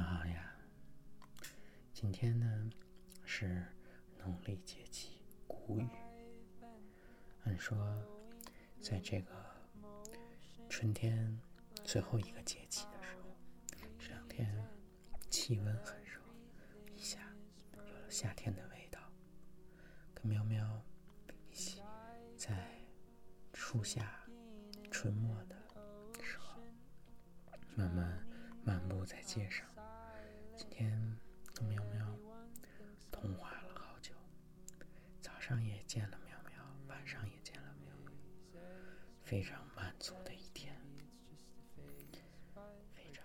上好呀，今天呢是农历节气谷雨。按说，在这个春天最后一个节气的时候，这两天气温很热，一下有了夏天的味道。跟喵喵一起在初夏、春末的时候，慢慢漫步在街上。今天跟喵喵通话了好久，早上也见了喵喵，晚上也见了喵喵，非常满足的一天，非常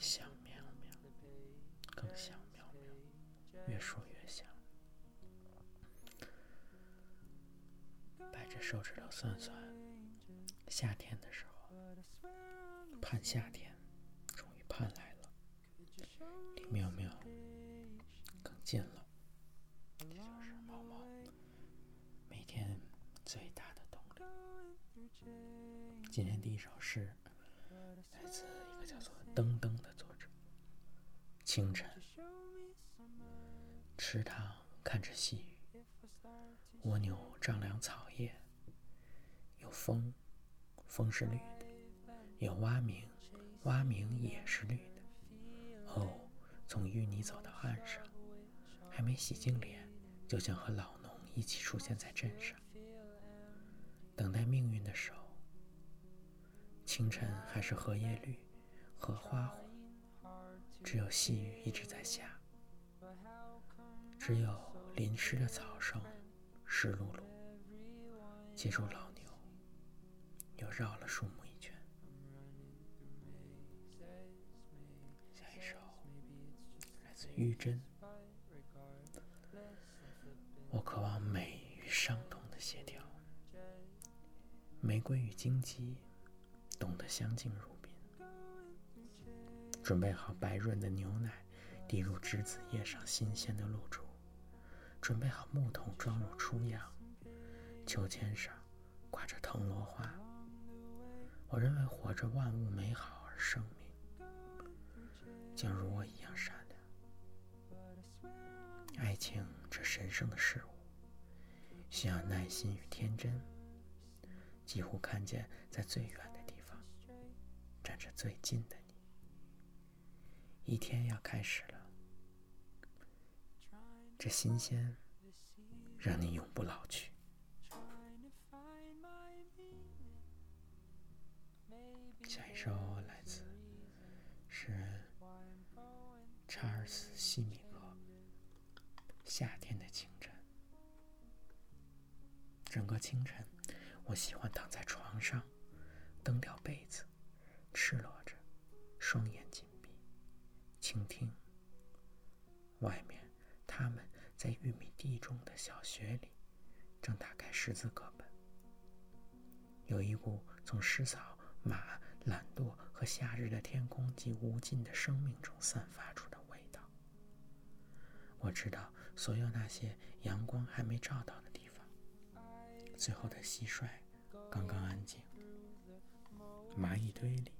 想喵喵，更想喵喵，越说越想。掰着手指头算算，夏天的时候，盼夏天，终于盼来了。离喵喵更近了，这就是猫猫每天最大的动力。今天第一首诗来自一个叫做“噔噔”的作者。清晨，池塘看着细雨，蜗牛丈量草叶，有风，风是绿的；有蛙鸣，蛙鸣也是绿的。哦，从淤泥走到岸上，还没洗净脸，就想和老农一起出现在镇上，等待命运的手。清晨还是荷叶绿，荷花红，只有细雨一直在下，只有淋湿的草声，湿漉漉。接住老牛，又绕了树木。玉珍，我渴望美与伤痛的协调。玫瑰与荆棘，懂得相敬如宾。准备好白润的牛奶，滴入栀子叶上新鲜的露珠。准备好木桶装入初阳，秋千上挂着藤萝花。我认为活着万物美好而生命，将如我一样善。爱情这神圣的事物，需要耐心与天真。几乎看见在最远的地方站着最近的你。一天要开始了，这新鲜让你永不老去。下一首清晨，我喜欢躺在床上，蹬掉被子，赤裸着，双眼紧闭，倾听。外面，他们在玉米地中的小学里，正打开识字课本。有一股从湿草、马、懒惰和夏日的天空及无尽的生命中散发出的味道。我知道。所有那些阳光还没照到，最后的蟋蟀刚刚安静，蚂蚁堆里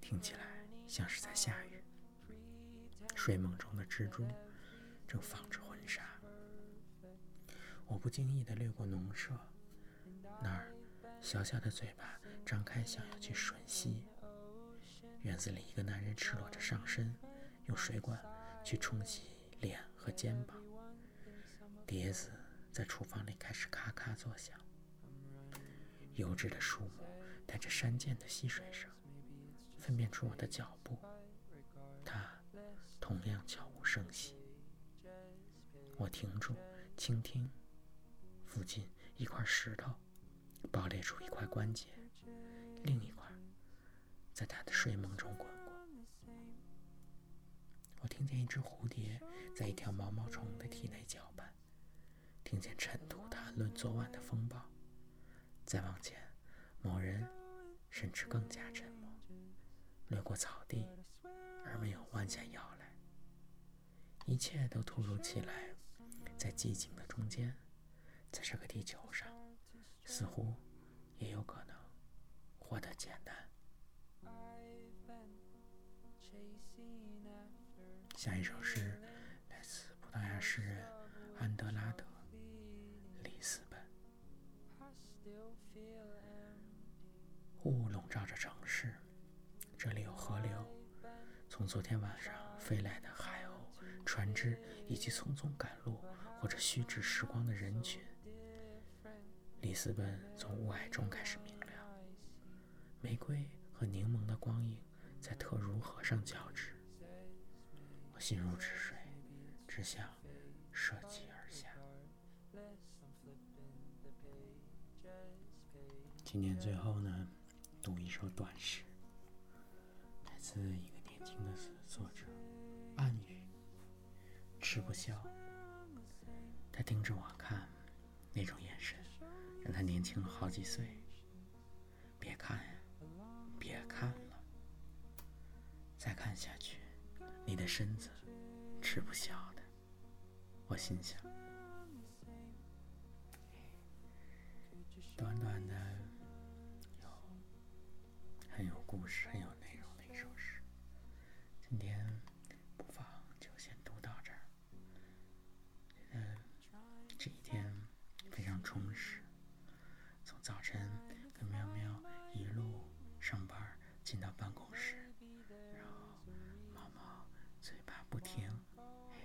听起来像是在下雨，睡梦中的蜘蛛正纺着婚纱。我不经意地掠过农舍，那儿小小的嘴巴张开，想要去吮吸。院子里一个男人赤裸着上身，用水管去冲洗脸和肩膀。碟子在厨房里开始咔咔作响，油脂的树木带着山涧的溪水声，分辨出我的脚步。它同样悄无声息。我停住，倾听。附近一块石头爆裂出一块关节，另一块在他的睡梦中滚过。我听见一只蝴蝶在一条毛毛虫的体内搅拌。听见尘土谈论昨晚的风暴，再往前，某人甚至更加沉默，掠过草地，而没有弯下腰来。一切都突如其来，在寂静的中间，在这个地球上，似乎也有可能活得简单。下一首诗来自葡萄牙诗人安德拉德·照着城市，这里有河流，从昨天晚上飞来的海鸥、船只，以及匆匆赶路或者虚掷时光的人群。里斯本从雾霭中开始明亮，玫瑰和柠檬的光影在特如河上交织。我心如止水，只想涉级而下。今年最后呢？读一首短诗，来自一个年轻的作者暗语。吃不消，他盯着我看，那种眼神让他年轻了好几岁。别看呀，别看了，再看下去，你的身子吃不消的。我心想，短短的。很有故事、很有内容的一首诗。今天不妨就先读到这儿。嗯，这一天非常充实。从早晨跟喵喵一路上班，进到办公室，然后猫猫嘴巴不停，嘿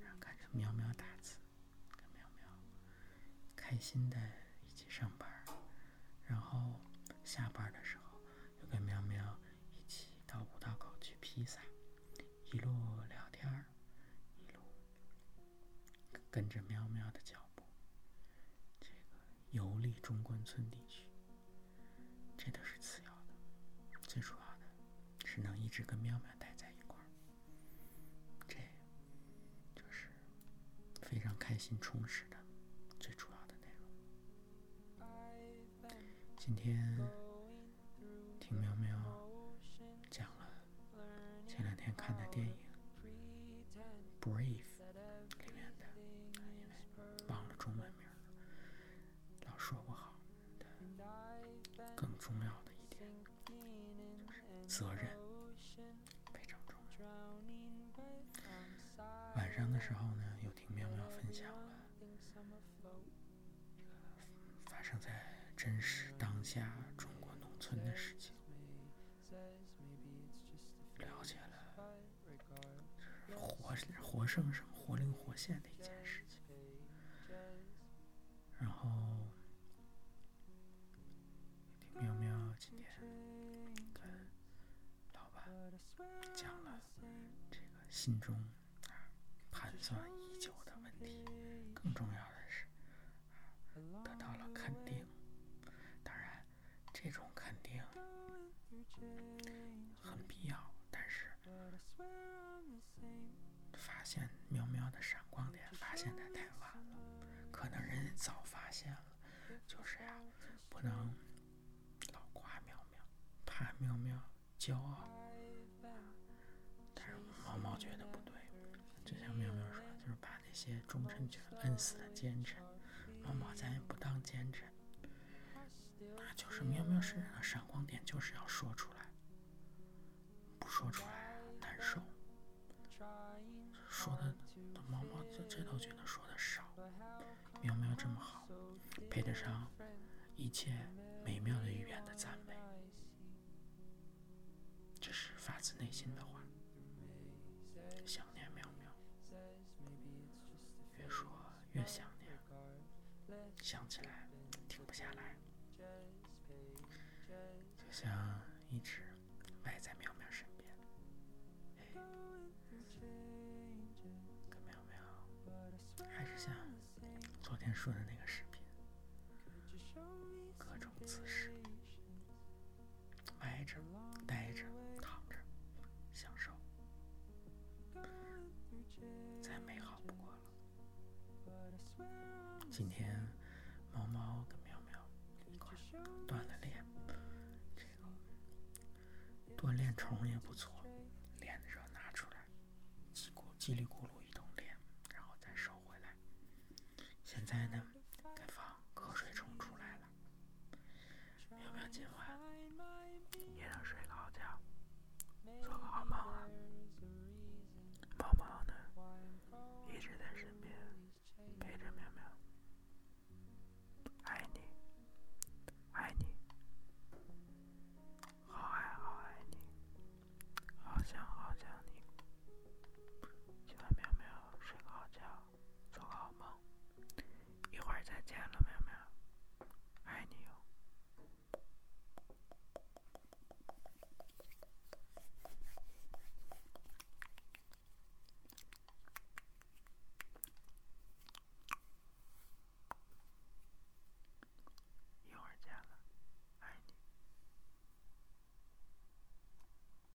然后看着喵喵打字，跟喵喵开心的村地区，这都是次要的，最主要的是能一直跟喵喵待在一块儿，这就是非常开心充实的最主要的内容。今天。听喵喵讲了前两天看的电影《Brave》责任非常重要。晚上的时候呢，又听喵喵分享了发生在真实当下中国农村的事情。了解了活生生、活灵活现的一件心中盘算已久的问题，更重要的是得到了肯定。当然，这种肯定很必要，但是。发现喵喵的闪光点，发现的太晚了。可能人家早发现了，就是呀，不能老夸喵喵，怕喵喵骄傲。些忠臣全摁死了奸臣。毛毛咱也不当奸臣，那就是喵喵身上的闪光点，就是要说出来，不说出来难受。说的，毛毛这这都觉得说的少。喵喵这么好，配得上一切美妙的语言的赞美，这是发自内心的话。越想念，想起来停不下来，就像一直赖在喵喵身边。还是像昨天说的那个视频，各种姿势，歪着、呆今天，猫猫跟喵喵一块锻炼，这个锻炼虫也不错。练的时候拿出来，叽咕叽里咕噜一通练，然后再收回来。现在呢？